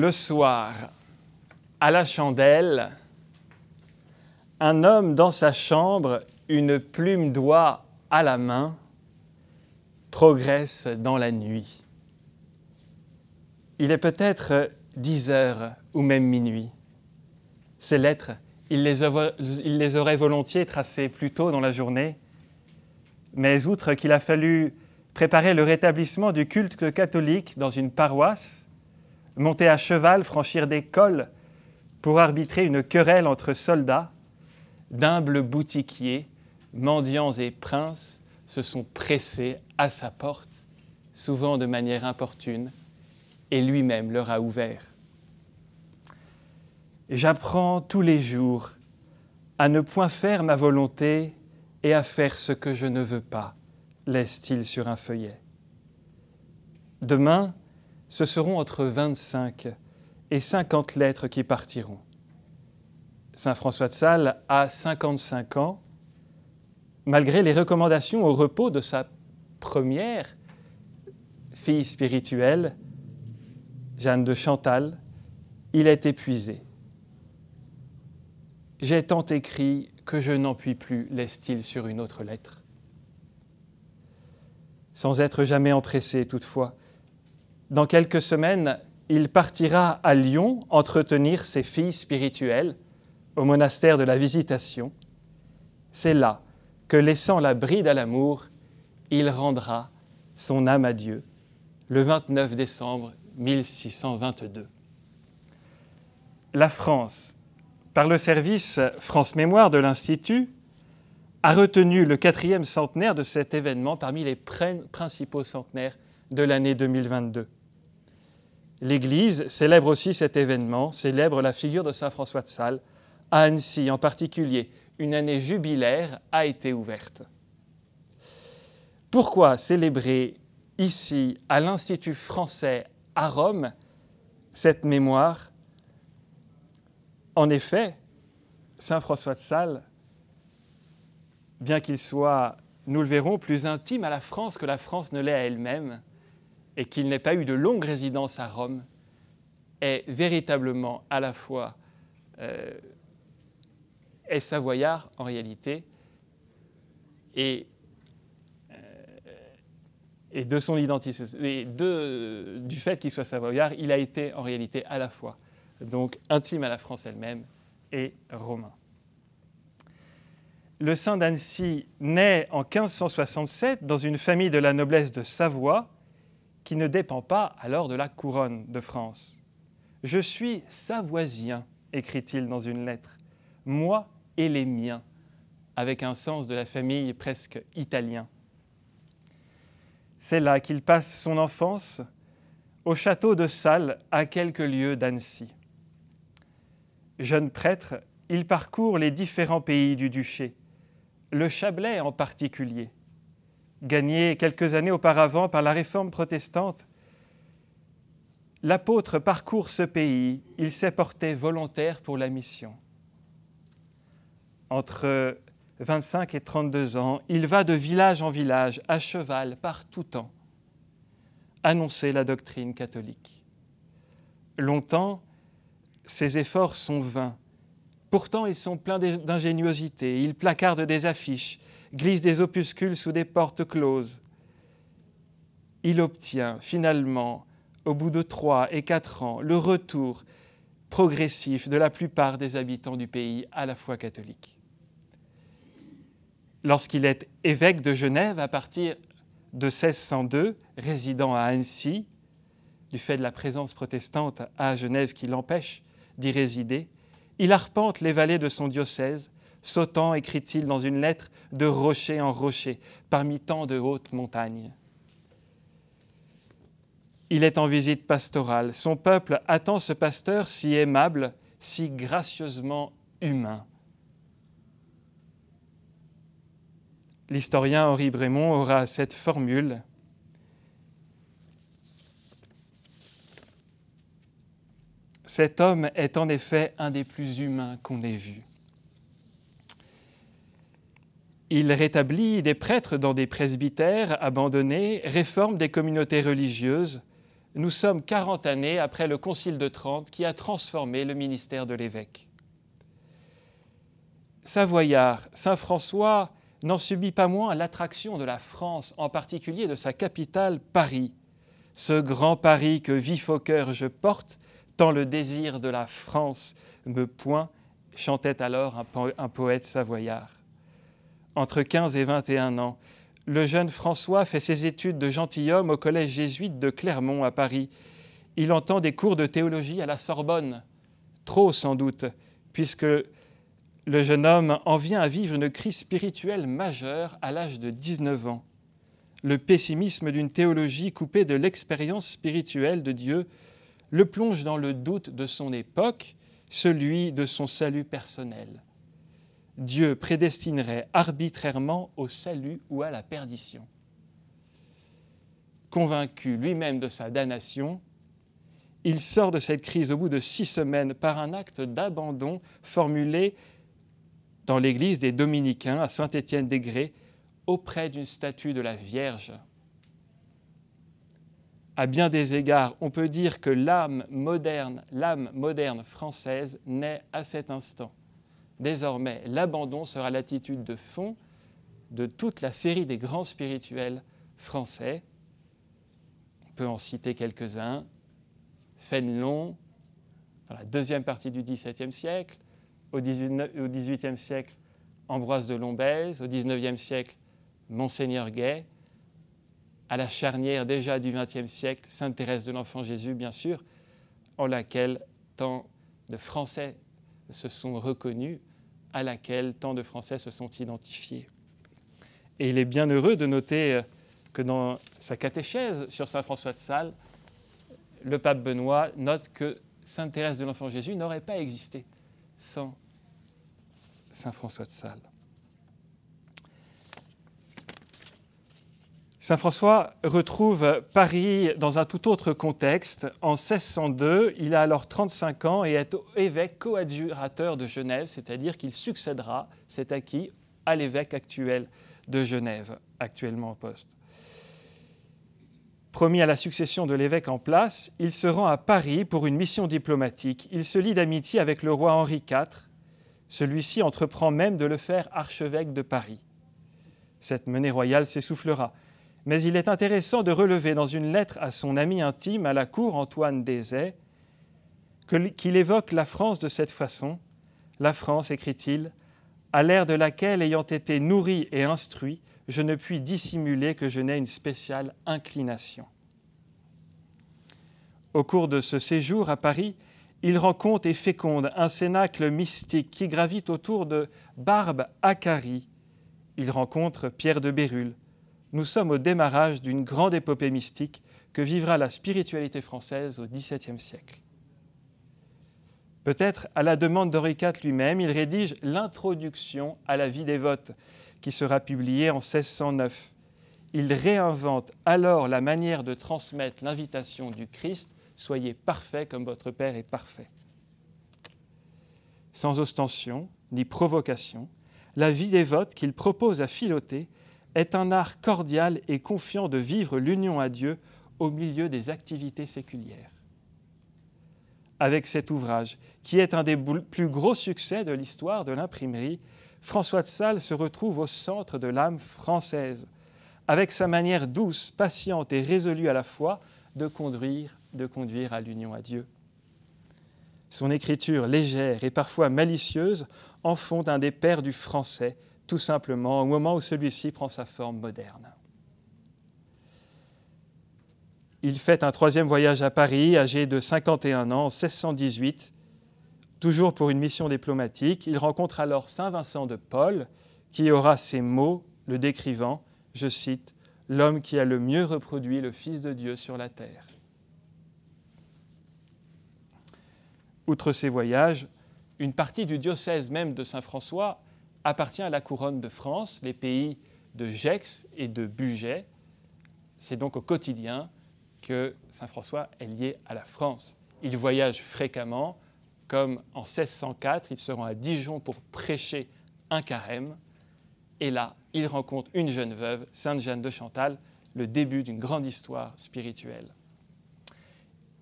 Le soir, à la chandelle, un homme dans sa chambre, une plume d'oie à la main, progresse dans la nuit. Il est peut-être dix heures ou même minuit. Ces lettres, il les, il les aurait volontiers tracées plus tôt dans la journée, mais outre qu'il a fallu préparer le rétablissement du culte catholique dans une paroisse, monter à cheval, franchir des cols pour arbitrer une querelle entre soldats, d'humbles boutiquiers, mendiants et princes se sont pressés à sa porte, souvent de manière importune, et lui-même leur a ouvert. J'apprends tous les jours à ne point faire ma volonté et à faire ce que je ne veux pas, laisse-t-il sur un feuillet. Demain, ce seront entre 25 et 50 lettres qui partiront. Saint François de Sales a 55 ans, malgré les recommandations au repos de sa première fille spirituelle, Jeanne de Chantal, il est épuisé. J'ai tant écrit que je n'en puis plus, laisse-t-il sur une autre lettre. Sans être jamais empressé toutefois, dans quelques semaines, il partira à Lyon entretenir ses filles spirituelles au monastère de la Visitation. C'est là que, laissant la bride à l'amour, il rendra son âme à Dieu le 29 décembre 1622. La France, par le service France Mémoire de l'Institut, a retenu le quatrième centenaire de cet événement parmi les principaux centenaires de l'année 2022. L'Église célèbre aussi cet événement, célèbre la figure de Saint François de Sales. À Annecy en particulier, une année jubilaire a été ouverte. Pourquoi célébrer ici, à l'Institut français à Rome, cette mémoire? En effet, Saint François de Sales, bien qu'il soit, nous le verrons, plus intime à la France que la France ne l'est à elle-même, et qu'il n'ait pas eu de longue résidence à Rome, est véritablement à la fois euh, savoyard en réalité, et, euh, et de son identité, de, du fait qu'il soit savoyard, il a été en réalité à la fois donc intime à la France elle-même et romain. Le saint d'Annecy naît en 1567 dans une famille de la noblesse de Savoie qui ne dépend pas alors de la couronne de France. Je suis savoisien, écrit-il dans une lettre, moi et les miens, avec un sens de la famille presque italien. C'est là qu'il passe son enfance, au château de Salles, à quelques lieues d'Annecy. Jeune prêtre, il parcourt les différents pays du duché, le Chablais en particulier gagné quelques années auparavant par la réforme protestante, l'apôtre parcourt ce pays, il s'est porté volontaire pour la mission. Entre 25 et 32 ans, il va de village en village, à cheval, par tout temps, annoncer la doctrine catholique. Longtemps, ses efforts sont vains. Pourtant, ils sont pleins d'ingéniosité. Il placarde des affiches, glisse des opuscules sous des portes closes. Il obtient finalement, au bout de trois et quatre ans, le retour progressif de la plupart des habitants du pays à la foi catholique. Lorsqu'il est évêque de Genève à partir de 1602, résidant à Annecy, du fait de la présence protestante à Genève qui l'empêche d'y résider, il arpente les vallées de son diocèse sautant, écrit-il dans une lettre, de rocher en rocher, parmi tant de hautes montagnes. Il est en visite pastorale. Son peuple attend ce pasteur si aimable, si gracieusement humain. L'historien Henri Brémond aura cette formule Cet homme est en effet un des plus humains qu'on ait vus. Il rétablit des prêtres dans des presbytères abandonnés, réforme des communautés religieuses, nous sommes 40 années après le Concile de Trente qui a transformé le ministère de l'évêque. Savoyard, Saint François n'en subit pas moins l'attraction de la France, en particulier de sa capitale, Paris. Ce grand Paris que vif au cœur je porte, tant le désir de la France me point, chantait alors un, un poète savoyard. Entre 15 et 21 ans, le jeune François fait ses études de gentilhomme au collège jésuite de Clermont à Paris. Il entend des cours de théologie à la Sorbonne, trop sans doute, puisque le jeune homme en vient à vivre une crise spirituelle majeure à l'âge de 19 ans. Le pessimisme d'une théologie coupée de l'expérience spirituelle de Dieu le plonge dans le doute de son époque, celui de son salut personnel. Dieu prédestinerait arbitrairement au salut ou à la perdition. Convaincu lui-même de sa damnation, il sort de cette crise au bout de six semaines par un acte d'abandon formulé dans l'église des Dominicains à Saint-Étienne-des-Grès auprès d'une statue de la Vierge. À bien des égards, on peut dire que l'âme moderne, l'âme moderne française naît à cet instant. Désormais, l'abandon sera l'attitude de fond de toute la série des grands spirituels français. On peut en citer quelques-uns. Fénelon, dans la deuxième partie du XVIIe siècle, au XVIIIe siècle, Ambroise de Lombez, au XIXe siècle, Monseigneur Gay, à la charnière déjà du XXe siècle, Sainte Thérèse de l'Enfant Jésus, bien sûr, en laquelle tant de Français se sont reconnus à laquelle tant de Français se sont identifiés. Et il est bien heureux de noter euh, que dans sa catéchèse sur Saint François de Sales, le pape Benoît note que Sainte Thérèse de l'Enfant Jésus n'aurait pas existé sans Saint François de Sales. Saint François retrouve Paris dans un tout autre contexte. En 1602, il a alors 35 ans et est évêque coadjurateur de Genève, c'est-à-dire qu'il succédera, c'est acquis, à l'évêque actuel de Genève, actuellement en poste. Promis à la succession de l'évêque en place, il se rend à Paris pour une mission diplomatique. Il se lie d'amitié avec le roi Henri IV. Celui-ci entreprend même de le faire archevêque de Paris. Cette menée royale s'essoufflera mais il est intéressant de relever dans une lettre à son ami intime à la cour, Antoine Dézet, qu'il évoque la France de cette façon. La France, écrit-il, à l'ère de laquelle, ayant été nourri et instruit, je ne puis dissimuler que je n'ai une spéciale inclination. Au cours de ce séjour à Paris, il rencontre et féconde un cénacle mystique qui gravite autour de Barbe Acari. Il rencontre Pierre de Bérulle, nous sommes au démarrage d'une grande épopée mystique que vivra la spiritualité française au XVIIe siècle. Peut-être à la demande d'Henri IV lui-même, il rédige l'introduction à la vie des votes, qui sera publiée en 1609. Il réinvente alors la manière de transmettre l'invitation du Christ Soyez parfait comme votre Père est parfait. Sans ostension ni provocation, la vie des votes qu'il propose à Philoté est un art cordial et confiant de vivre l'union à Dieu au milieu des activités séculières. Avec cet ouvrage, qui est un des plus gros succès de l'histoire de l'imprimerie, François de Sales se retrouve au centre de l'âme française, avec sa manière douce, patiente et résolue à la fois de conduire, de conduire à l'union à Dieu. Son écriture légère et parfois malicieuse en font un des pères du français tout simplement au moment où celui-ci prend sa forme moderne. Il fait un troisième voyage à Paris, âgé de 51 ans, en 1618, toujours pour une mission diplomatique. Il rencontre alors Saint Vincent de Paul, qui aura ces mots le décrivant, je cite, L'homme qui a le mieux reproduit le Fils de Dieu sur la terre. Outre ces voyages, une partie du diocèse même de Saint François appartient à la couronne de France, les pays de Gex et de Bugey. C'est donc au quotidien que Saint François est lié à la France. Il voyage fréquemment, comme en 1604, il se rend à Dijon pour prêcher un carême. Et là, il rencontre une jeune veuve, Sainte Jeanne de Chantal, le début d'une grande histoire spirituelle.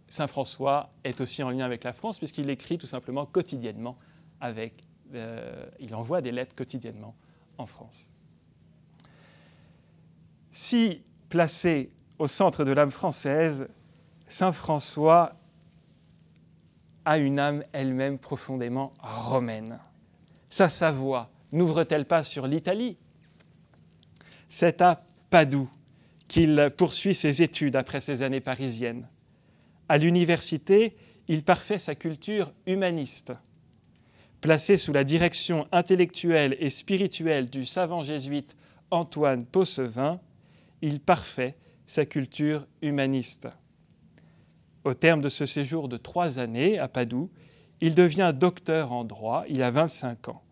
Saint François est aussi en lien avec la France puisqu'il écrit tout simplement quotidiennement avec, euh, il envoie des lettres quotidiennement en France. Si placé au centre de l'âme française, Saint François a une âme elle-même profondément romaine. Sa Savoie n'ouvre-t-elle pas sur l'Italie? C'est à Padoue qu'il poursuit ses études après ses années parisiennes. À l'université, il parfait sa culture humaniste. Placé sous la direction intellectuelle et spirituelle du savant jésuite Antoine Possevin, il parfait sa culture humaniste. Au terme de ce séjour de trois années à Padoue, il devient docteur en droit, il a 25 ans,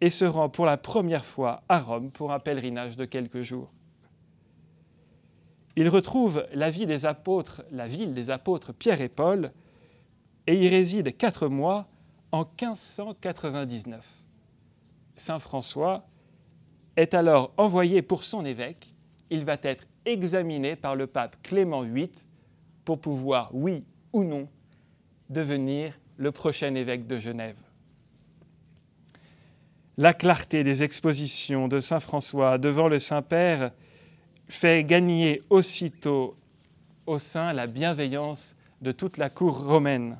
et se rend pour la première fois à Rome pour un pèlerinage de quelques jours. Il retrouve la vie des apôtres, la ville des apôtres Pierre et Paul, et y réside quatre mois en 1599. Saint François est alors envoyé pour son évêque. Il va être examiné par le pape Clément VIII pour pouvoir, oui ou non, devenir le prochain évêque de Genève. La clarté des expositions de Saint François devant le Saint-Père fait gagner aussitôt au sein la bienveillance de toute la cour romaine.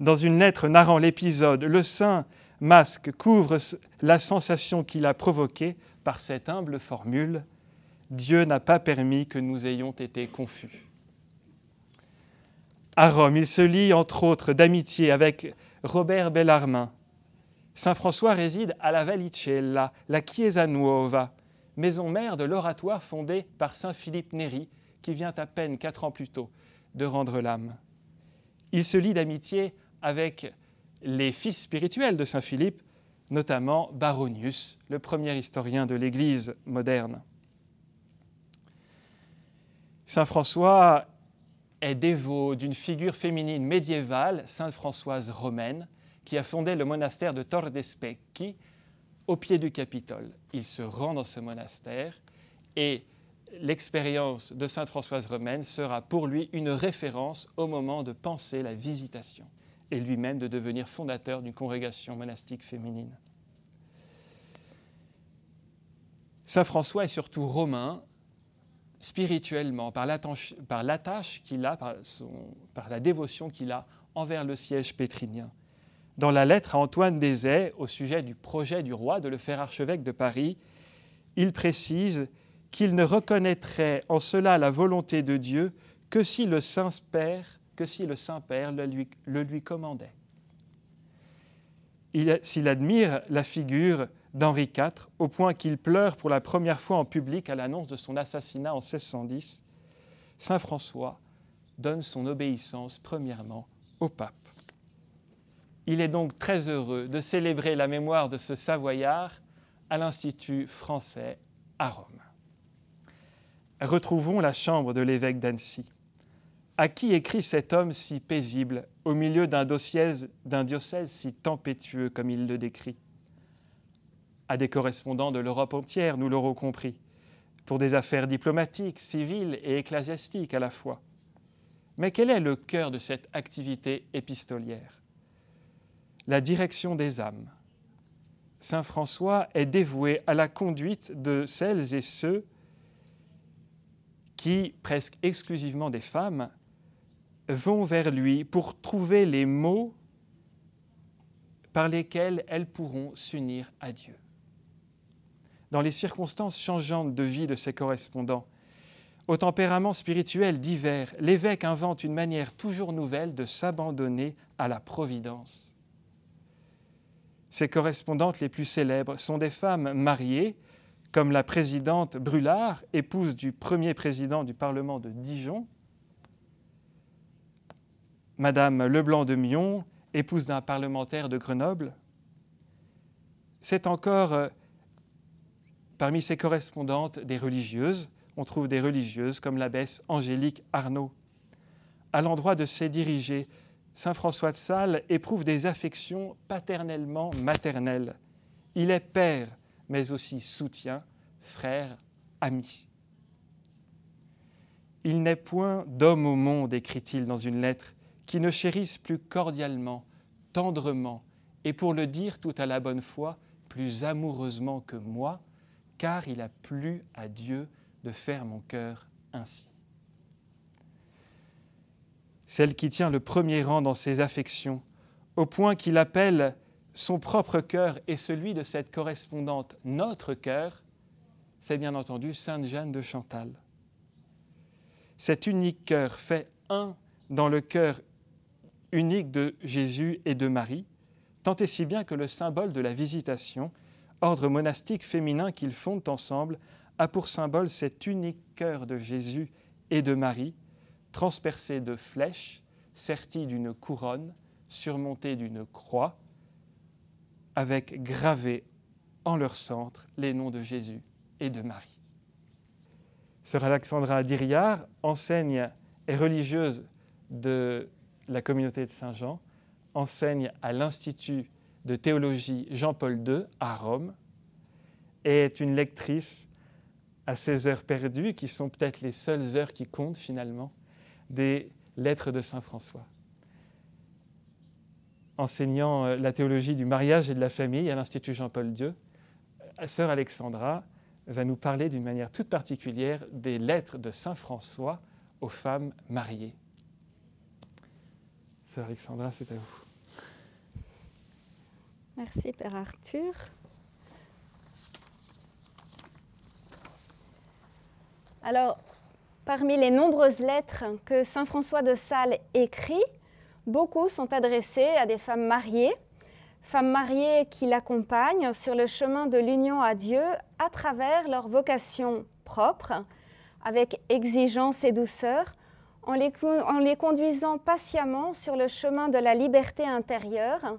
Dans une lettre narrant l'épisode, le saint masque couvre la sensation qu'il a provoquée par cette humble formule Dieu n'a pas permis que nous ayons été confus. À Rome, il se lie entre autres d'amitié avec Robert Bellarmin. Saint François réside à la Vallicella, la Chiesa Nuova, maison mère de l'oratoire fondé par saint Philippe Néri, qui vient à peine quatre ans plus tôt de rendre l'âme. Il se lie d'amitié avec les fils spirituels de saint Philippe, notamment Baronius, le premier historien de l'Église moderne. Saint François est dévot d'une figure féminine médiévale, Sainte Françoise romaine, qui a fondé le monastère de Tor Specchi, au pied du Capitole. Il se rend dans ce monastère et l'expérience de Sainte Françoise romaine sera pour lui une référence au moment de penser la visitation et lui-même de devenir fondateur d'une congrégation monastique féminine. Saint François est surtout romain spirituellement, par l'attache qu'il a, par, la dévotion qu'il a envers le siège pétrinien dans la lettre à Antoine Désay au sujet du projet du roi de le faire archevêque de Paris, il précise qu'il ne reconnaîtrait en cela la volonté de Dieu que si le Saint-Père, que si le Saint-Père le lui, le lui commandait. S'il admire la figure d'Henri IV au point qu'il pleure pour la première fois en public à l'annonce de son assassinat en 1610, Saint François donne son obéissance premièrement au pape. Il est donc très heureux de célébrer la mémoire de ce Savoyard à l'Institut français à Rome. Retrouvons la chambre de l'évêque d'Annecy. À qui écrit cet homme si paisible au milieu d'un diocèse, si tempétueux comme il le décrit? À des correspondants de l'Europe entière, nous l'aurons compris, pour des affaires diplomatiques, civiles et ecclésiastiques à la fois. Mais quel est le cœur de cette activité épistolière? La direction des âmes. Saint François est dévoué à la conduite de celles et ceux qui, presque exclusivement des femmes, vont vers lui pour trouver les mots par lesquels elles pourront s'unir à Dieu. Dans les circonstances changeantes de vie de ses correspondants, au tempérament spirituel divers, l'évêque invente une manière toujours nouvelle de s'abandonner à la providence. Ses correspondantes les plus célèbres sont des femmes mariées, comme la présidente Brulard, épouse du premier président du Parlement de Dijon, Madame Leblanc de Mion, épouse d'un parlementaire de Grenoble. C'est encore euh, parmi ses correspondantes des religieuses. On trouve des religieuses comme l'abbesse Angélique Arnaud. À l'endroit de ses dirigés, Saint François de Sales éprouve des affections paternellement maternelles. Il est père, mais aussi soutien, frère, ami. Il n'est point d'homme au monde, écrit-il dans une lettre, qui ne chérisse plus cordialement, tendrement, et pour le dire tout à la bonne foi, plus amoureusement que moi, car il a plu à Dieu de faire mon cœur ainsi. Celle qui tient le premier rang dans ses affections, au point qu'il appelle son propre cœur et celui de cette correspondante notre cœur, c'est bien entendu Sainte Jeanne de Chantal. Cet unique cœur fait un dans le cœur unique de Jésus et de Marie, tant et si bien que le symbole de la visitation, ordre monastique féminin qu'ils fondent ensemble, a pour symbole cet unique cœur de Jésus et de Marie, transpercé de flèches, serti d'une couronne, surmonté d'une croix, avec gravé en leur centre les noms de Jésus et de Marie. Sœur Alexandra Diriard enseigne, est religieuse de la communauté de Saint-Jean, enseigne à l'Institut de théologie Jean-Paul II à Rome et est une lectrice à ces heures perdues, qui sont peut-être les seules heures qui comptent finalement, des lettres de Saint François enseignant euh, la théologie du mariage et de la famille à l'Institut Jean-Paul II, euh, sœur Alexandra va nous parler d'une manière toute particulière des lettres de Saint François aux femmes mariées. Alexandra, c'est à vous. Merci Père Arthur. Alors, parmi les nombreuses lettres que Saint François de Sales écrit, Beaucoup sont adressés à des femmes mariées, femmes mariées qui l'accompagnent sur le chemin de l'union à Dieu à travers leur vocation propre, avec exigence et douceur, en les, conduisant patiemment sur le chemin de la liberté intérieure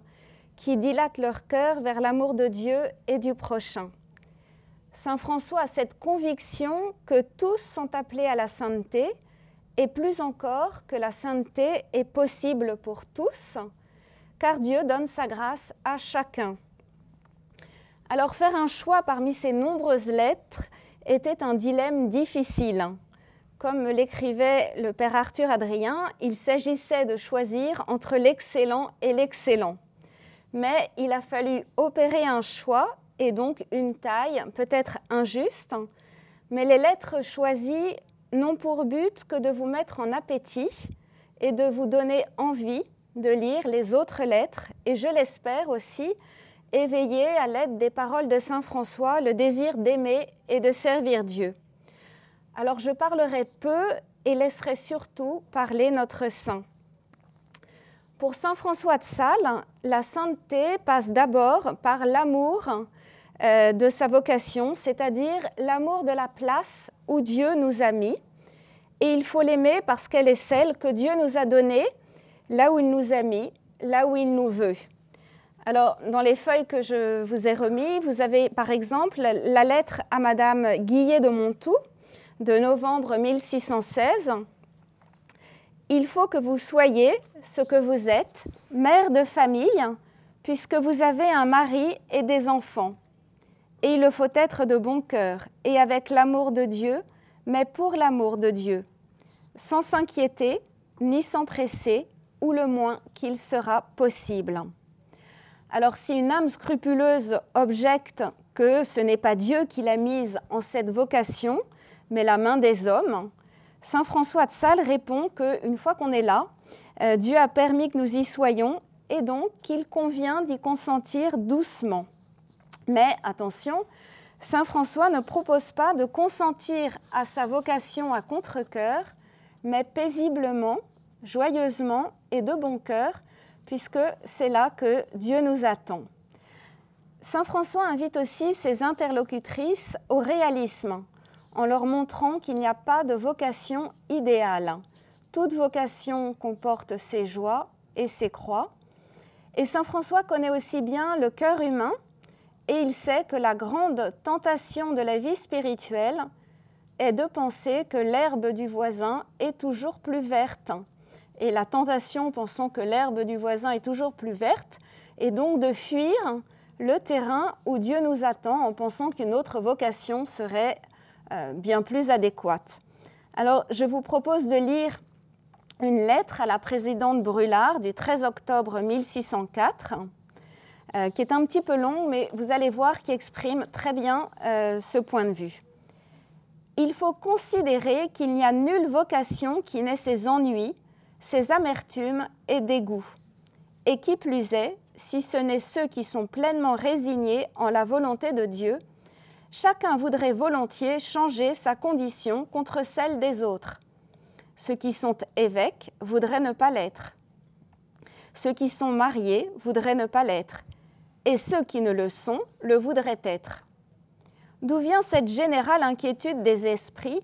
qui dilate leur cœur vers l'amour de Dieu et du prochain. Saint François a cette conviction que tous sont appelés à la sainteté, et plus encore que la sainteté est possible pour tous, car Dieu donne sa grâce à chacun. Alors faire un choix parmi ces nombreuses lettres était un dilemme difficile. Comme l'écrivait le père Arthur Adrien, il s'agissait de choisir entre l'excellent et l'excellent. Mais il a fallu opérer un choix et donc une taille peut-être injuste, mais les lettres choisies n'ont pour but que de vous mettre en appétit et de vous donner envie de lire les autres lettres et, je l'espère aussi, éveiller à l'aide des paroles de Saint François le désir d'aimer et de servir Dieu. Alors je parlerai peu et laisserai surtout parler notre saint. Pour Saint François de Sales, la sainteté passe d'abord par l'amour euh, de sa vocation, c'est-à-dire l'amour de la place où Dieu nous a mis. Et il faut l'aimer parce qu'elle est celle que Dieu nous a donnée, là où il nous a mis, là où il nous veut. Alors, dans les feuilles que je vous ai remis, vous avez par exemple la lettre à Madame Guillet de Montou de novembre 1616. Il faut que vous soyez ce que vous êtes, mère de famille, puisque vous avez un mari et des enfants et il le faut être de bon cœur et avec l'amour de Dieu, mais pour l'amour de Dieu, sans s'inquiéter ni s'empresser, ou le moins qu'il sera possible. Alors si une âme scrupuleuse objecte que ce n'est pas Dieu qui l'a mise en cette vocation, mais la main des hommes, Saint François de Sales répond qu'une fois qu'on est là, euh, Dieu a permis que nous y soyons et donc qu'il convient d'y consentir doucement. Mais attention, Saint François ne propose pas de consentir à sa vocation à contre-cœur, mais paisiblement, joyeusement et de bon cœur, puisque c'est là que Dieu nous attend. Saint François invite aussi ses interlocutrices au réalisme, en leur montrant qu'il n'y a pas de vocation idéale. Toute vocation comporte ses joies et ses croix. Et Saint François connaît aussi bien le cœur humain et il sait que la grande tentation de la vie spirituelle est de penser que l'herbe du voisin est toujours plus verte. Et la tentation, pensant que l'herbe du voisin est toujours plus verte, est donc de fuir le terrain où Dieu nous attend en pensant qu'une autre vocation serait bien plus adéquate. Alors, je vous propose de lire une lettre à la présidente Brulard du 13 octobre 1604, euh, qui est un petit peu long, mais vous allez voir qui exprime très bien euh, ce point de vue. Il faut considérer qu'il n'y a nulle vocation qui n'ait ses ennuis, ses amertumes et dégoûts. Et qui plus est, si ce n'est ceux qui sont pleinement résignés en la volonté de Dieu, chacun voudrait volontiers changer sa condition contre celle des autres. Ceux qui sont évêques voudraient ne pas l'être. Ceux qui sont mariés voudraient ne pas l'être. Et ceux qui ne le sont le voudraient être. D'où vient cette générale inquiétude des esprits,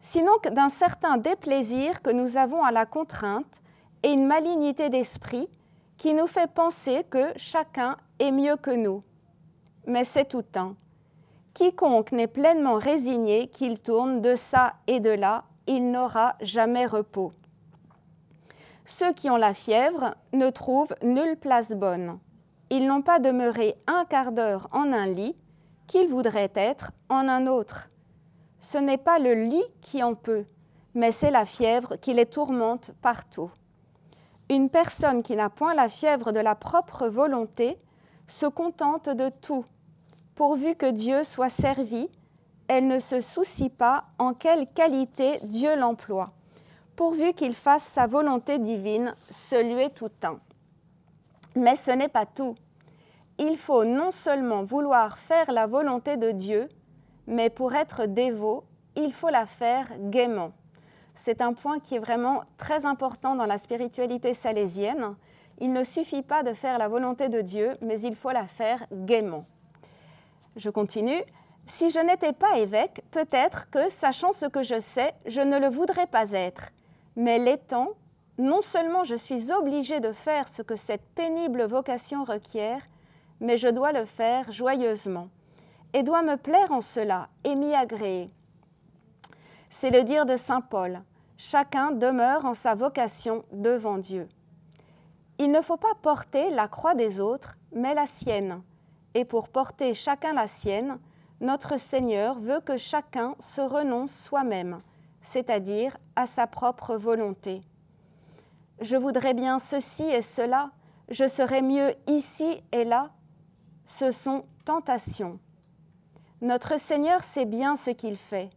sinon d'un certain déplaisir que nous avons à la contrainte et une malignité d'esprit qui nous fait penser que chacun est mieux que nous. Mais c'est tout un. Quiconque n'est pleinement résigné qu'il tourne de ça et de là, il n'aura jamais repos. Ceux qui ont la fièvre ne trouvent nulle place bonne. Ils n'ont pas demeuré un quart d'heure en un lit qu'ils voudraient être en un autre. Ce n'est pas le lit qui en peut, mais c'est la fièvre qui les tourmente partout. Une personne qui n'a point la fièvre de la propre volonté se contente de tout pourvu que Dieu soit servi, elle ne se soucie pas en quelle qualité Dieu l'emploie, pourvu qu'il fasse sa volonté divine, celui tout un. Mais ce n'est pas tout. Il faut non seulement vouloir faire la volonté de Dieu, mais pour être dévot, il faut la faire gaiement. C'est un point qui est vraiment très important dans la spiritualité salésienne. Il ne suffit pas de faire la volonté de Dieu, mais il faut la faire gaiement. Je continue. Si je n'étais pas évêque, peut-être que, sachant ce que je sais, je ne le voudrais pas être. Mais l'étant, non seulement je suis obligé de faire ce que cette pénible vocation requiert, mais je dois le faire joyeusement, et dois me plaire en cela et m'y agréer. C'est le dire de Saint Paul, chacun demeure en sa vocation devant Dieu. Il ne faut pas porter la croix des autres, mais la sienne, et pour porter chacun la sienne, notre Seigneur veut que chacun se renonce soi-même, c'est-à-dire à sa propre volonté. Je voudrais bien ceci et cela, je serais mieux ici et là. Ce sont tentations. Notre Seigneur sait bien ce qu'il fait.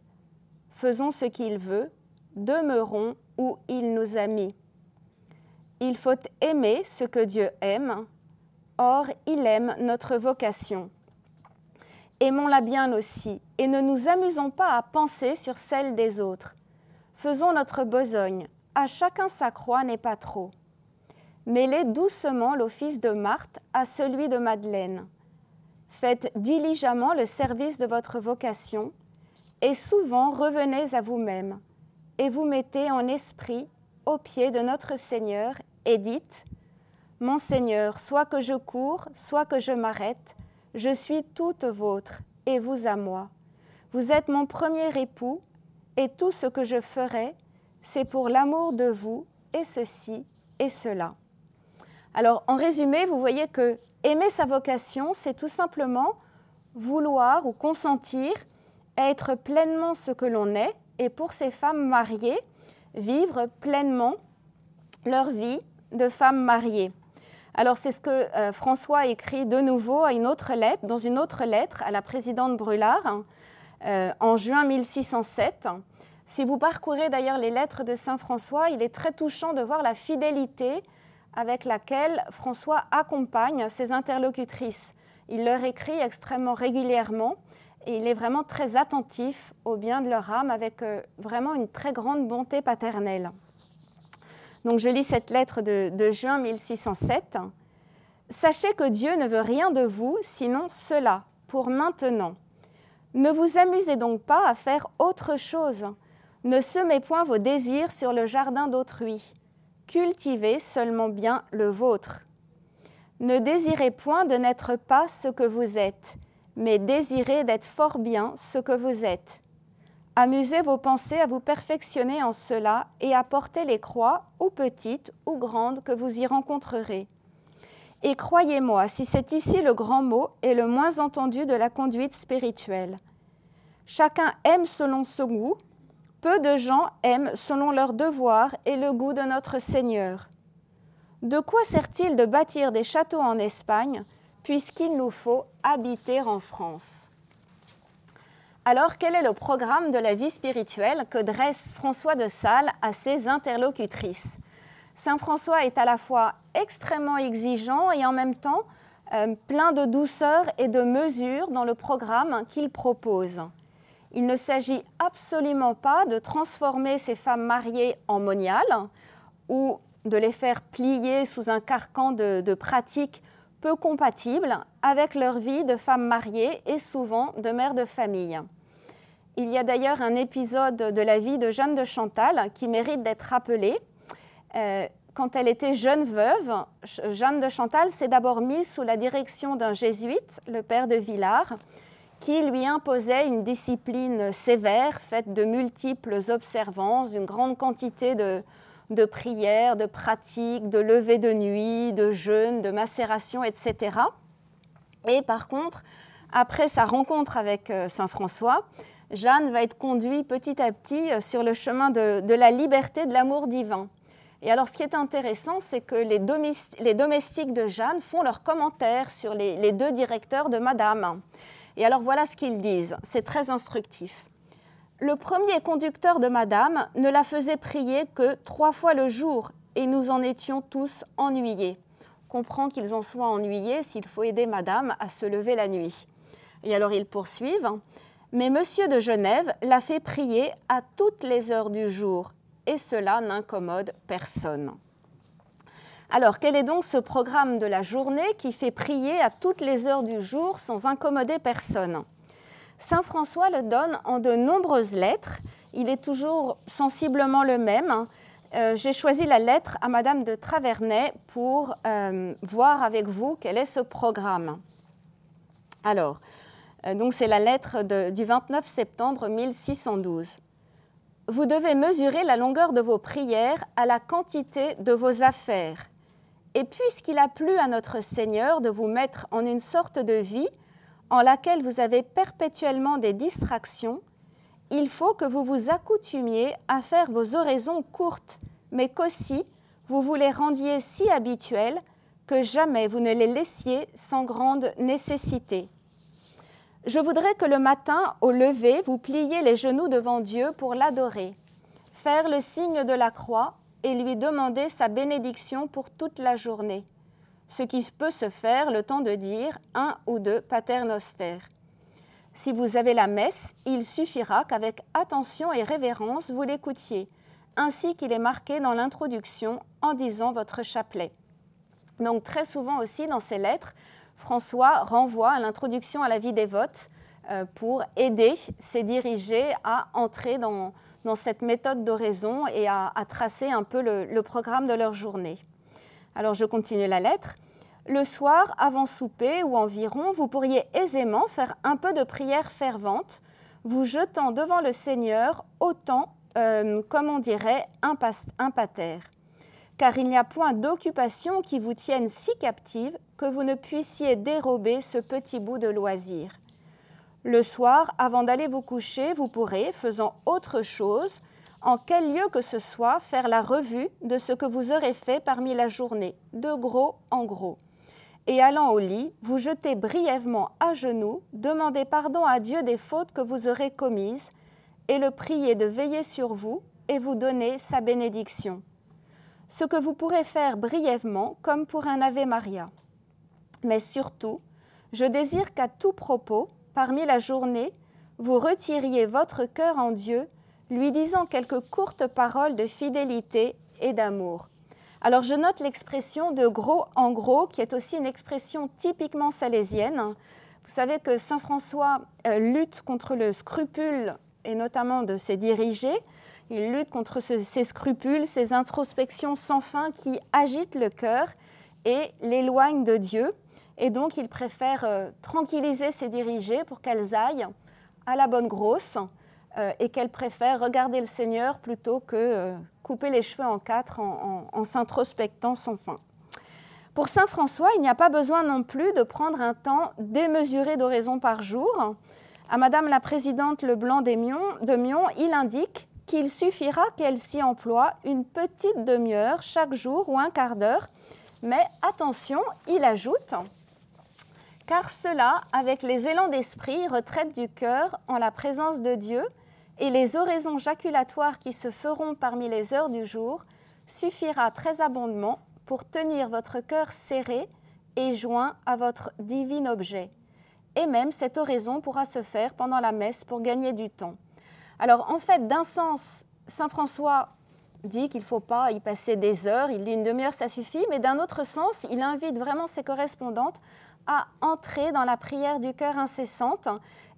Faisons ce qu'il veut, demeurons où il nous a mis. Il faut aimer ce que Dieu aime, Or, il aime notre vocation. Aimons-la bien aussi, et ne nous amusons pas à penser sur celle des autres. Faisons notre besogne, à chacun sa croix n'est pas trop. Mêlez doucement l'office de Marthe à celui de Madeleine. Faites diligemment le service de votre vocation, et souvent revenez à vous-même, et vous mettez en esprit au pied de notre Seigneur, et dites, mon Seigneur, soit que je cours, soit que je m'arrête, je suis toute vôtre et vous à moi. Vous êtes mon premier époux et tout ce que je ferai, c'est pour l'amour de vous et ceci et cela. Alors, en résumé, vous voyez que aimer sa vocation, c'est tout simplement vouloir ou consentir à être pleinement ce que l'on est et pour ces femmes mariées, vivre pleinement leur vie de femmes mariées. Alors c'est ce que euh, François écrit de nouveau à une autre lettre, dans une autre lettre à la présidente Brulard hein, euh, en juin 1607. Si vous parcourez d'ailleurs les lettres de Saint François, il est très touchant de voir la fidélité avec laquelle François accompagne ses interlocutrices. Il leur écrit extrêmement régulièrement et il est vraiment très attentif au bien de leur âme avec euh, vraiment une très grande bonté paternelle. Donc je lis cette lettre de, juin 1607. Sachez que Dieu ne veut rien de vous, sinon cela, pour maintenant. Ne vous amusez donc pas à faire autre chose. Ne semez point vos désirs sur le jardin d'autrui. Cultivez seulement bien le vôtre. Ne désirez point de n'être pas ce que vous êtes, mais désirez d'être fort bien ce que vous êtes. Amusez vos pensées à vous perfectionner en cela et à porter les croix, ou petites ou grandes, que vous y rencontrerez. Et croyez-moi, si c'est ici le grand mot et le moins entendu de la conduite spirituelle. Chacun aime selon son goût, peu de gens aiment selon leur devoir et le goût de notre Seigneur. De quoi sert-il de bâtir des châteaux en Espagne puisqu'il nous faut habiter en France? Alors, quel est le programme de la vie spirituelle que dresse François de Sales à ses interlocutrices? Saint François est à la fois extrêmement exigeant et en même temps euh, plein de douceur et de mesure dans le programme qu'il propose. Il ne s'agit absolument pas de transformer ces femmes mariées en moniales ou de les faire plier sous un carcan de, de pratiques peu compatibles avec leur vie de femmes mariées et souvent de mères de famille. Il y a d'ailleurs un épisode de la vie de Jeanne de Chantal qui mérite d'être rappelé. Euh, quand elle était jeune veuve, Jeanne de Chantal s'est d'abord mise sous la direction d'un jésuite, le père de Villars, qui lui imposait une discipline sévère, faite de multiples observances, d'une grande quantité de, de prières, de pratiques, de levées de nuit, de jeûnes, de macération, etc. Et par contre, après sa rencontre avec euh, Saint François, Jeanne va être conduite petit à petit euh, sur le chemin de, la liberté, de l'amour divin. Et alors, ce qui est intéressant, c'est que les, domestiques de Jeanne font leurs commentaires sur les deux directeurs de Madame. Et alors, voilà ce qu'ils disent. C'est très instructif. Le premier conducteur de Madame ne la faisait prier que trois fois le jour et nous en étions tous ennuyés. On comprend qu'ils en soient ennuyés s'il faut aider Madame à se lever la nuit. Et alors ils poursuivent. Mais Monsieur de Genève l'a fait prier à toutes les heures du jour et cela n'incommode personne. Alors, quel est donc ce programme de la journée qui fait prier à toutes les heures du jour sans incommoder personne? Saint François le donne en de nombreuses lettres. Il est toujours sensiblement le même. Euh, j'ai choisi la lettre à Madame de Travernay pour euh, voir avec vous quel est ce programme. Alors, euh, donc c'est la lettre du 29 septembre 1612. Vous devez mesurer la longueur de vos prières à la quantité de vos affaires. Et puisqu'il a plu à notre Seigneur de vous mettre en une sorte de vie en laquelle vous avez perpétuellement des distractions, il faut que vous vous accoutumiez à faire vos oraisons courtes, mais qu'aussi vous vous les rendiez si habituelles que jamais vous ne les laissiez sans grande nécessité. Je voudrais que le matin, au lever, vous pliez les genoux devant Dieu pour l'adorer, faire le signe de la croix et lui demander sa bénédiction pour toute la journée ce qui peut se faire le temps de dire un ou deux paternoster. Si vous avez la messe, il suffira qu'avec attention et révérence vous l'écoutiez, ainsi qu'il est marqué dans l'introduction en disant votre chapelet. Donc très souvent aussi dans ces lettres, François renvoie à l'introduction à la vie des votes euh, pour aider ses dirigés à entrer dans, cette méthode d'oraison et à, tracer un peu le programme de leur journée. Alors je continue la lettre. Le soir, avant souper ou environ, vous pourriez aisément faire un peu de prière fervente, vous jetant devant le Seigneur autant, euh, comme on dirait, un, un pater. Car il n'y a point d'occupation qui vous tienne si captive que vous ne puissiez dérober ce petit bout de loisir. Le soir, avant d'aller vous coucher, vous pourrez, faisant autre chose, en quel lieu que ce soit, faire la revue de ce que vous aurez fait parmi la journée, de gros en gros. Et allant au lit, vous jetez brièvement à genoux, demandez pardon à Dieu des fautes que vous aurez commises, et le priez de veiller sur vous et vous donner sa bénédiction. Ce que vous pourrez faire brièvement, comme pour un Ave Maria. Mais surtout, je désire qu'à tout propos, parmi la journée, vous retiriez votre cœur en Dieu lui disant quelques courtes paroles de fidélité et d'amour. Alors je note l'expression de gros en gros, qui est aussi une expression typiquement salésienne. Vous savez que Saint François euh, lutte contre le scrupule, et notamment de ses dirigés. Il lutte contre ces scrupules, ces introspections sans fin qui agitent le cœur et l'éloignent de Dieu. Et donc il préfère euh, tranquilliser ses dirigés pour qu'elles aillent à la bonne grosse euh, et qu'elle préfère regarder le Seigneur plutôt que euh, couper les cheveux en quatre en, s'introspectant sans fin. Pour Saint François, il n'y a pas besoin non plus de prendre un temps démesuré d'oraison par jour. À Madame la Présidente Leblanc de Mion, il indique qu'il suffira qu'elle s'y emploie une petite demi-heure chaque jour ou un quart d'heure. Mais attention, il ajoute, car cela, avec les élans d'esprit, retraite du cœur en la présence de Dieu, et les oraisons jaculatoires qui se feront parmi les heures du jour, suffira très abondamment pour tenir votre cœur serré et joint à votre divin objet. Et même cette oraison pourra se faire pendant la messe pour gagner du temps. Alors en fait, d'un sens, Saint François dit qu'il ne faut pas y passer des heures, il dit une demi-heure ça suffit, mais d'un autre sens, il invite vraiment ses correspondantes à entrer dans la prière du cœur incessante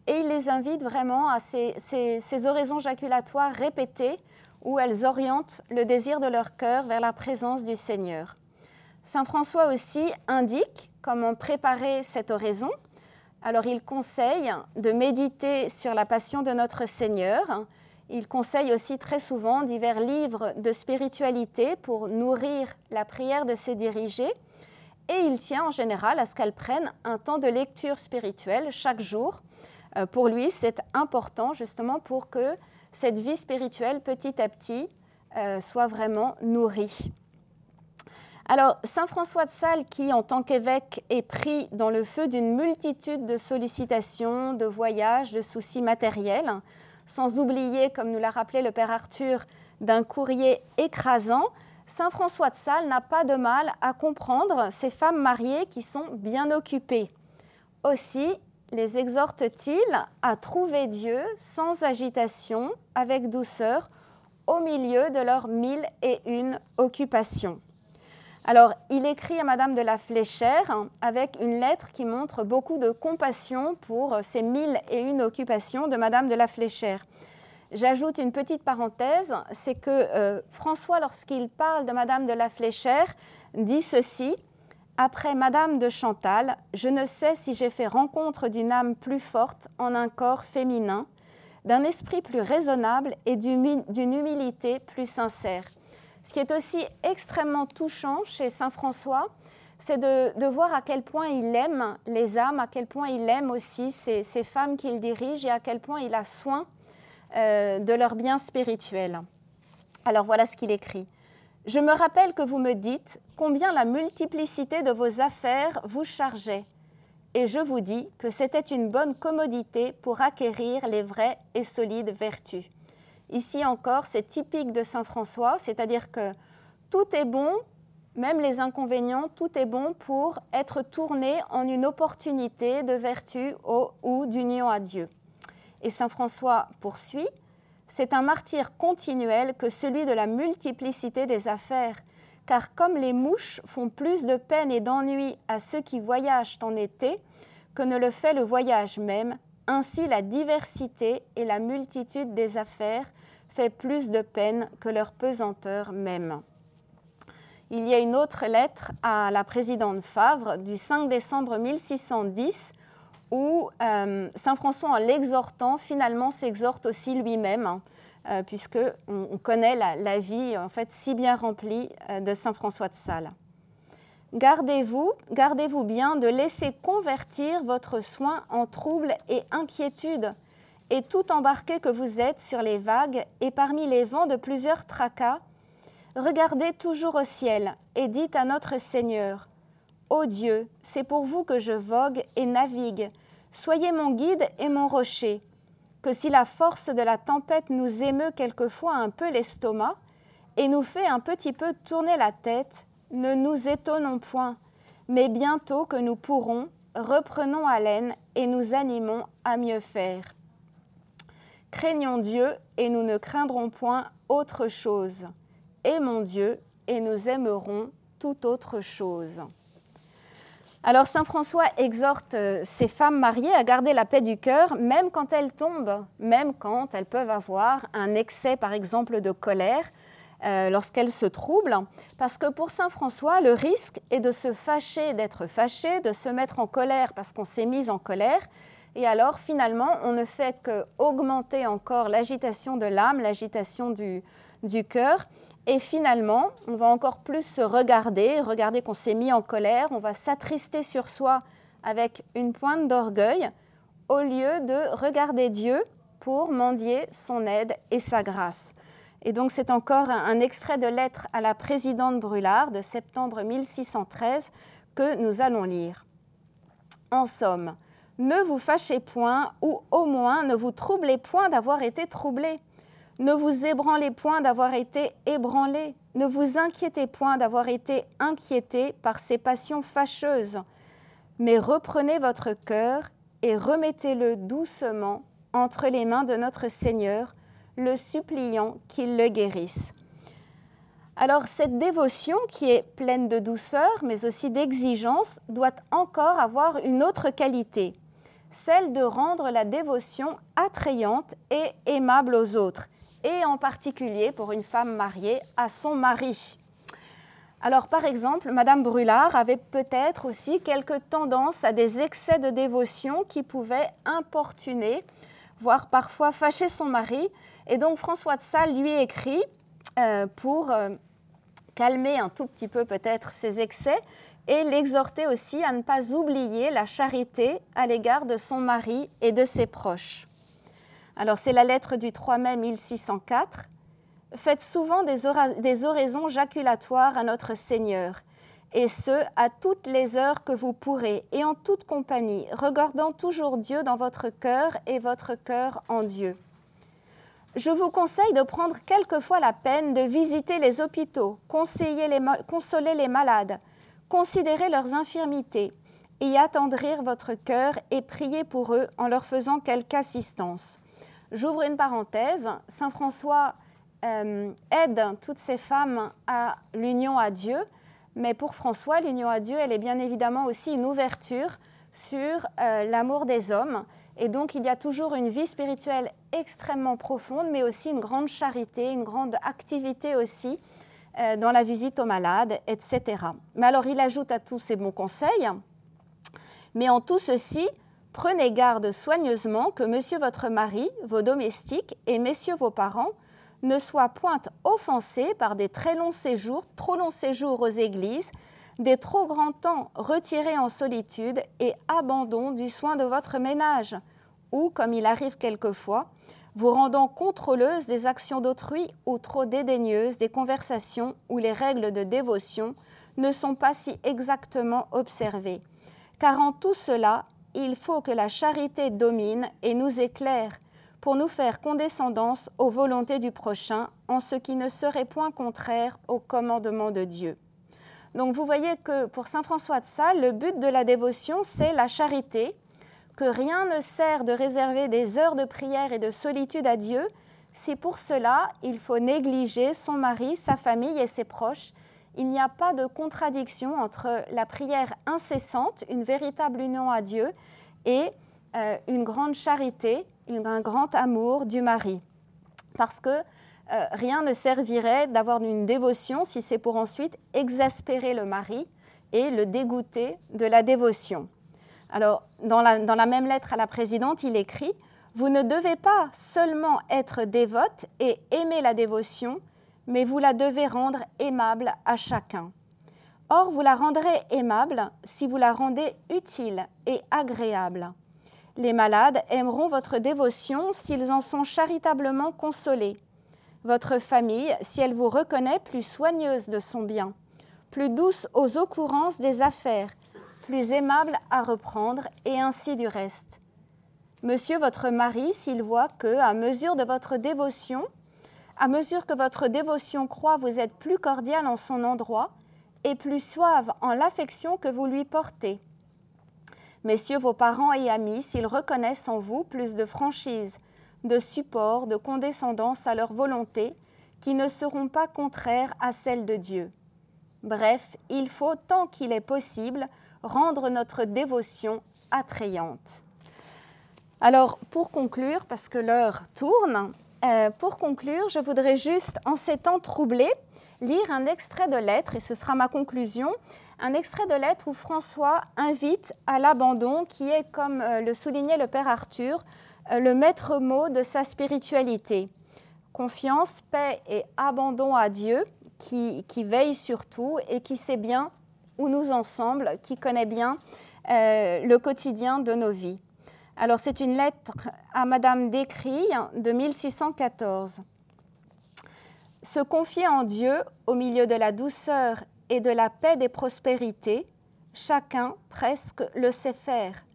et il les invite vraiment à ces, ces oraisons jaculatoires répétées où elles orientent le désir de leur cœur vers la présence du Seigneur. Saint François aussi indique comment préparer cette oraison. Alors il conseille de méditer sur la passion de notre Seigneur. Il conseille aussi très souvent divers livres de spiritualité pour nourrir la prière de ses dirigés. Et il tient en général à ce qu'elles prennent un temps de lecture spirituelle chaque jour. Euh, pour lui, c'est important justement pour que cette vie spirituelle, petit à petit, euh, soit vraiment nourrie. Alors, Saint François de Sales, qui en tant qu'évêque est pris dans le feu d'une multitude de sollicitations, de voyages, de soucis matériels, sans oublier, comme nous l'a rappelé le Père Arthur, d'un courrier écrasant, Saint François de Sales n'a pas de mal à comprendre ces femmes mariées qui sont bien occupées. Aussi, les exhorte-t-il à trouver Dieu sans agitation, avec douceur, au milieu de leurs mille et une occupations? Alors, il écrit à Madame de la Fléchère avec une lettre qui montre beaucoup de compassion pour ces mille et une occupations de Madame de la Fléchère. J'ajoute une petite parenthèse, c'est que euh, François, lorsqu'il parle de Madame de la Fléchère, dit ceci Après Madame de Chantal, je ne sais si j'ai fait rencontre d'une âme plus forte en un corps féminin, d'un esprit plus raisonnable et d'une humilité plus sincère. Ce qui est aussi extrêmement touchant chez Saint François, c'est de, voir à quel point il aime les âmes, à quel point il aime aussi ces, femmes qu'il dirige et à quel point il a soin euh, de leur bien spirituel. Alors voilà ce qu'il écrit. Je me rappelle que vous me dites combien la multiplicité de vos affaires vous chargeait, et je vous dis que c'était une bonne commodité pour acquérir les vraies et solides vertus. Ici encore, c'est typique de Saint François, c'est-à-dire que tout est bon, même les inconvénients, tout est bon pour être tourné en une opportunité de vertu ou d'union à Dieu. Et Saint François poursuit, c'est un martyr continuel que celui de la multiplicité des affaires, car comme les mouches font plus de peine et d'ennui à ceux qui voyagent en été que ne le fait le voyage même, ainsi, la diversité et la multitude des affaires fait plus de peine que leur pesanteur même. Il y a une autre lettre à la présidente Favre du 5 décembre 1610 où euh, Saint François, en l'exhortant, finalement s'exhorte aussi lui-même, hein, euh, puisque on, connaît la, vie en fait si bien remplie euh, de Saint François de Sales. Gardez-vous, gardez-vous bien de laisser convertir votre soin en trouble et inquiétude, et tout embarqué que vous êtes sur les vagues et parmi les vents de plusieurs tracas, regardez toujours au ciel et dites à notre Seigneur, Ô Dieu, c'est pour vous que je vogue et navigue, soyez mon guide et mon rocher, que si la force de la tempête nous émeut quelquefois un peu l'estomac et nous fait un petit peu tourner la tête, ne nous étonnons point, mais bientôt que nous pourrons, reprenons haleine et nous animons à mieux faire. Craignons Dieu et nous ne craindrons point autre chose. Aimons Dieu et nous aimerons toute autre chose. Alors Saint François exhorte euh, ces femmes mariées à garder la paix du cœur, même quand elles tombent, même quand elles peuvent avoir un excès, par exemple, de colère, euh, lorsqu'elles se troublent, parce que pour Saint François, le risque est de se fâcher, d'être fâché, de se mettre en colère parce qu'on s'est mis en colère, et alors finalement, on ne fait qu'augmenter encore l'agitation de l'âme, l'agitation du, du cœur, et finalement, on va encore plus se regarder, regarder qu'on s'est mis en colère, on va s'attrister sur soi avec une pointe d'orgueil, au lieu de regarder Dieu pour mendier son aide et sa grâce. Et donc c'est encore un, extrait de lettre à la présidente Brulard de septembre 1613 que nous allons lire. En somme, ne vous fâchez point, ou au moins ne vous troublez point d'avoir été troublé. Ne vous ébranlez point d'avoir été ébranlé. Ne vous inquiétez point d'avoir été inquiété par ces passions fâcheuses. Mais reprenez votre cœur et remettez-le doucement entre les mains de notre Seigneur, le suppliant qu'il le guérisse. Alors cette dévotion qui est pleine de douceur mais aussi d'exigence doit encore avoir une autre qualité, celle de rendre la dévotion attrayante et aimable aux autres, et en particulier pour une femme mariée à son mari. Alors par exemple, Madame Brulard avait peut-être aussi quelques tendances à des excès de dévotion qui pouvaient importuner, voire parfois fâcher son mari, et donc François de Sales lui écrit euh, pour euh, calmer un tout petit peu peut-être ses excès et l'exhorter aussi à ne pas oublier la charité à l'égard de son mari et de ses proches. Alors c'est la lettre du 3 mai 1604. Faites souvent des, oraisons jaculatoires à notre Seigneur, et ce, à toutes les heures que vous pourrez, et en toute compagnie, regardant toujours Dieu dans votre cœur et votre cœur en Dieu je vous conseille de prendre quelquefois la peine de visiter les hôpitaux, consoler les malades, considérer leurs infirmités, y attendrir votre cœur et prier pour eux en leur faisant quelque assistance. J'ouvre une parenthèse. Saint François euh, aide toutes ces femmes à l'union à Dieu, mais pour François, l'union à Dieu, elle est bien évidemment aussi une ouverture sur euh, l'amour des hommes et donc, il y a toujours une vie spirituelle extrêmement profonde, mais aussi une grande charité, une grande activité aussi euh, dans la visite aux malades, etc. Mais alors, il ajoute à tous ces bons conseils, mais en tout ceci, prenez garde soigneusement que monsieur votre mari, vos domestiques et messieurs vos parents ne soient point offensés par des très longs séjours, trop longs séjours aux églises, des trop grands temps retirés en solitude et abandon du soin de votre ménage, ou, comme il arrive quelquefois, vous rendant contrôleuse des actions d'autrui ou trop dédaigneuse des conversations où les règles de dévotion ne sont pas si exactement observées. Car en tout cela, il faut que la charité domine et nous éclaire pour nous faire condescendance aux volontés du prochain en ce qui ne serait point contraire au commandement de Dieu. Donc vous voyez que pour Saint François de Sales, le but de la dévotion, c'est la charité, que rien ne sert de réserver des heures de prière et de solitude à Dieu si pour cela il faut négliger son mari, sa famille et ses proches. Il n'y a pas de contradiction entre la prière incessante, une véritable union à Dieu, et euh, une grande charité, un grand amour du mari. Parce que euh, rien ne servirait d'avoir une dévotion si c'est pour ensuite exaspérer le mari et le dégoûter de la dévotion. Alors, dans la, dans la même lettre à la présidente, il écrit Vous ne devez pas seulement être dévote et aimer la dévotion, mais vous la devez rendre aimable à chacun. Or, vous la rendrez aimable si vous la rendez utile et agréable. Les malades aimeront votre dévotion s'ils en sont charitablement consolés votre famille si elle vous reconnaît plus soigneuse de son bien, plus douce aux occurrences des affaires, plus aimable à reprendre, et ainsi du reste. Monsieur votre mari, s'il voit que, à mesure de votre dévotion, à mesure que votre dévotion croit vous êtes plus cordial en son endroit et plus suave en l'affection que vous lui portez. Messieurs vos parents et amis, s'ils reconnaissent en vous plus de franchise, de support, de condescendance à leur volonté, qui ne seront pas contraires à celle de Dieu. Bref, il faut, tant qu'il est possible, rendre notre dévotion attrayante. Alors, pour conclure, parce que l'heure tourne, euh, pour conclure, je voudrais juste, en ces temps troublés, lire un extrait de lettre, et ce sera ma conclusion, un extrait de lettre où François invite à l'abandon, qui est, comme euh, le soulignait le Père Arthur, euh, le maître mot de sa spiritualité. Confiance, paix et abandon à Dieu qui, veille sur tout et qui sait bien où nous ensemble, qui connaît bien le quotidien de nos vies. Alors c'est une lettre à Madame d'Écry de 1614. Se confier en Dieu au milieu de la douceur et de la paix des prospérités, chacun presque le sait faire.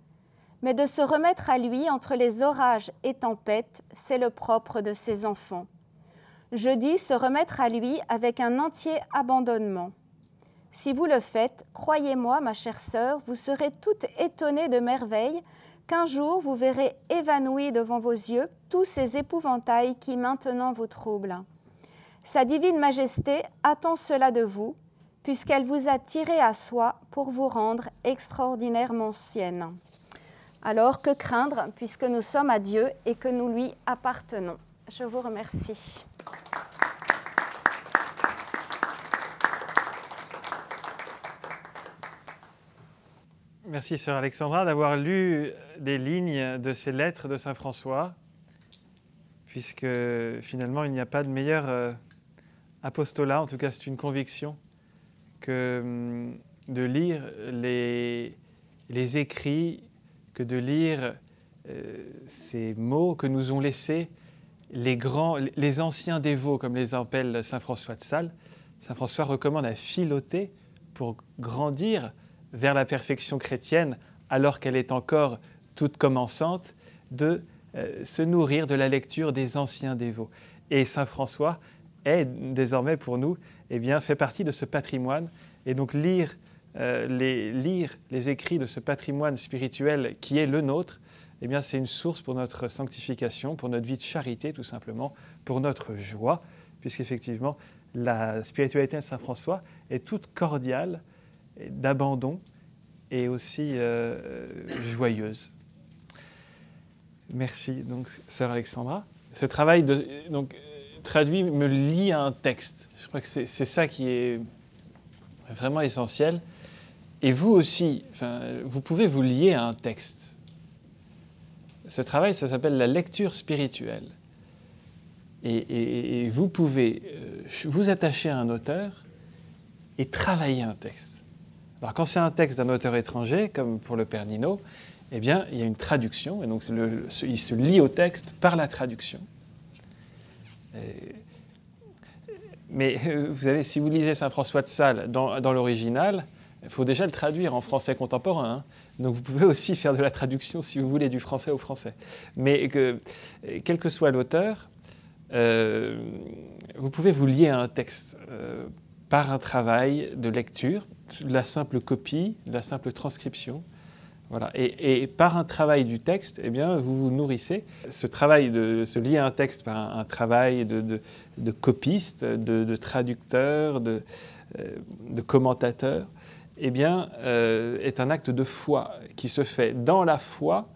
Mais de se remettre à lui entre les orages et tempêtes, c'est le propre de ses enfants. Je dis se remettre à lui avec un entier abandonnement. Si vous le faites, croyez-moi, ma chère sœur, vous serez toute étonnée de merveille qu'un jour vous verrez évanoui devant vos yeux tous ces épouvantails qui maintenant vous troublent. Sa divine majesté attend cela de vous, puisqu'elle vous a tiré à soi pour vous rendre extraordinairement sienne. Alors que craindre, puisque nous sommes à Dieu et que nous lui appartenons? Je vous remercie. Merci, sœur Alexandra, d'avoir lu des lignes de ces lettres de Saint François, puisque finalement, il n'y a pas de meilleur euh, apostolat, en tout cas c'est une conviction, que hum, de lire les, écrits, que de lire euh, ces mots que nous ont laissés les grands, les anciens dévots, comme les appelle Saint François de Sales. Saint François recommande à filoter pour grandir vers la perfection chrétienne, alors qu'elle est encore toute commençante, de euh, se nourrir de la lecture des anciens dévots. Et Saint François est désormais pour nous, eh bien, fait partie de ce patrimoine. Et donc lire, euh, les, lire les écrits de ce patrimoine spirituel qui est le nôtre, eh bien, c'est une source pour notre sanctification, pour notre vie de charité, tout simplement, pour notre joie, puisqu'effectivement, la spiritualité de Saint François est toute cordiale, d'abandon et aussi euh, joyeuse. Merci, donc, sœur Alexandra. Ce travail de, donc, traduit me lie à un texte. Je crois que c'est ça qui est vraiment essentiel. Et vous aussi, enfin, vous pouvez vous lier à un texte. Ce travail, ça s'appelle la lecture spirituelle. Et, vous pouvez euh, vous attacher à un auteur et travailler un texte. Alors quand c'est un texte d'un auteur étranger, comme pour le Père Nino, eh bien, il y a une traduction, et donc il se lie au texte par la traduction. mais vous savez, si vous lisez Saint François de Sales dans, l'original, il faut déjà le traduire en français contemporain. Hein. Donc vous pouvez aussi faire de la traduction si vous voulez du français au français. Mais que, quel que soit l'auteur, euh, vous pouvez vous lier à un texte euh, par un travail de lecture, la simple copie, la simple transcription. Voilà. Et, par un travail du texte, eh bien, vous vous nourrissez. Ce travail de se lier à un texte par un, travail de, copiste, de, traducteur, de, euh, de commentateur, eh bien, euh, est un acte de foi qui se fait dans la foi,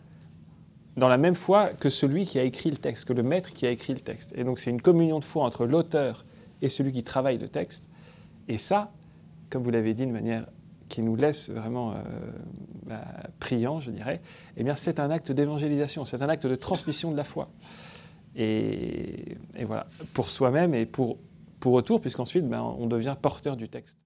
dans la même foi que celui qui a écrit le texte, que le maître qui a écrit le texte. Et donc, c'est une communion de foi entre l'auteur et celui qui travaille le texte. Et ça, comme vous l'avez dit de manière qui nous laisse vraiment euh, bah, priant, je dirais, eh bien c'est un acte d'évangélisation, c'est un acte de transmission de la foi. Et, voilà, pour soi-même et pour, pour retour, puisqu'ensuite ben, on devient porteur du texte.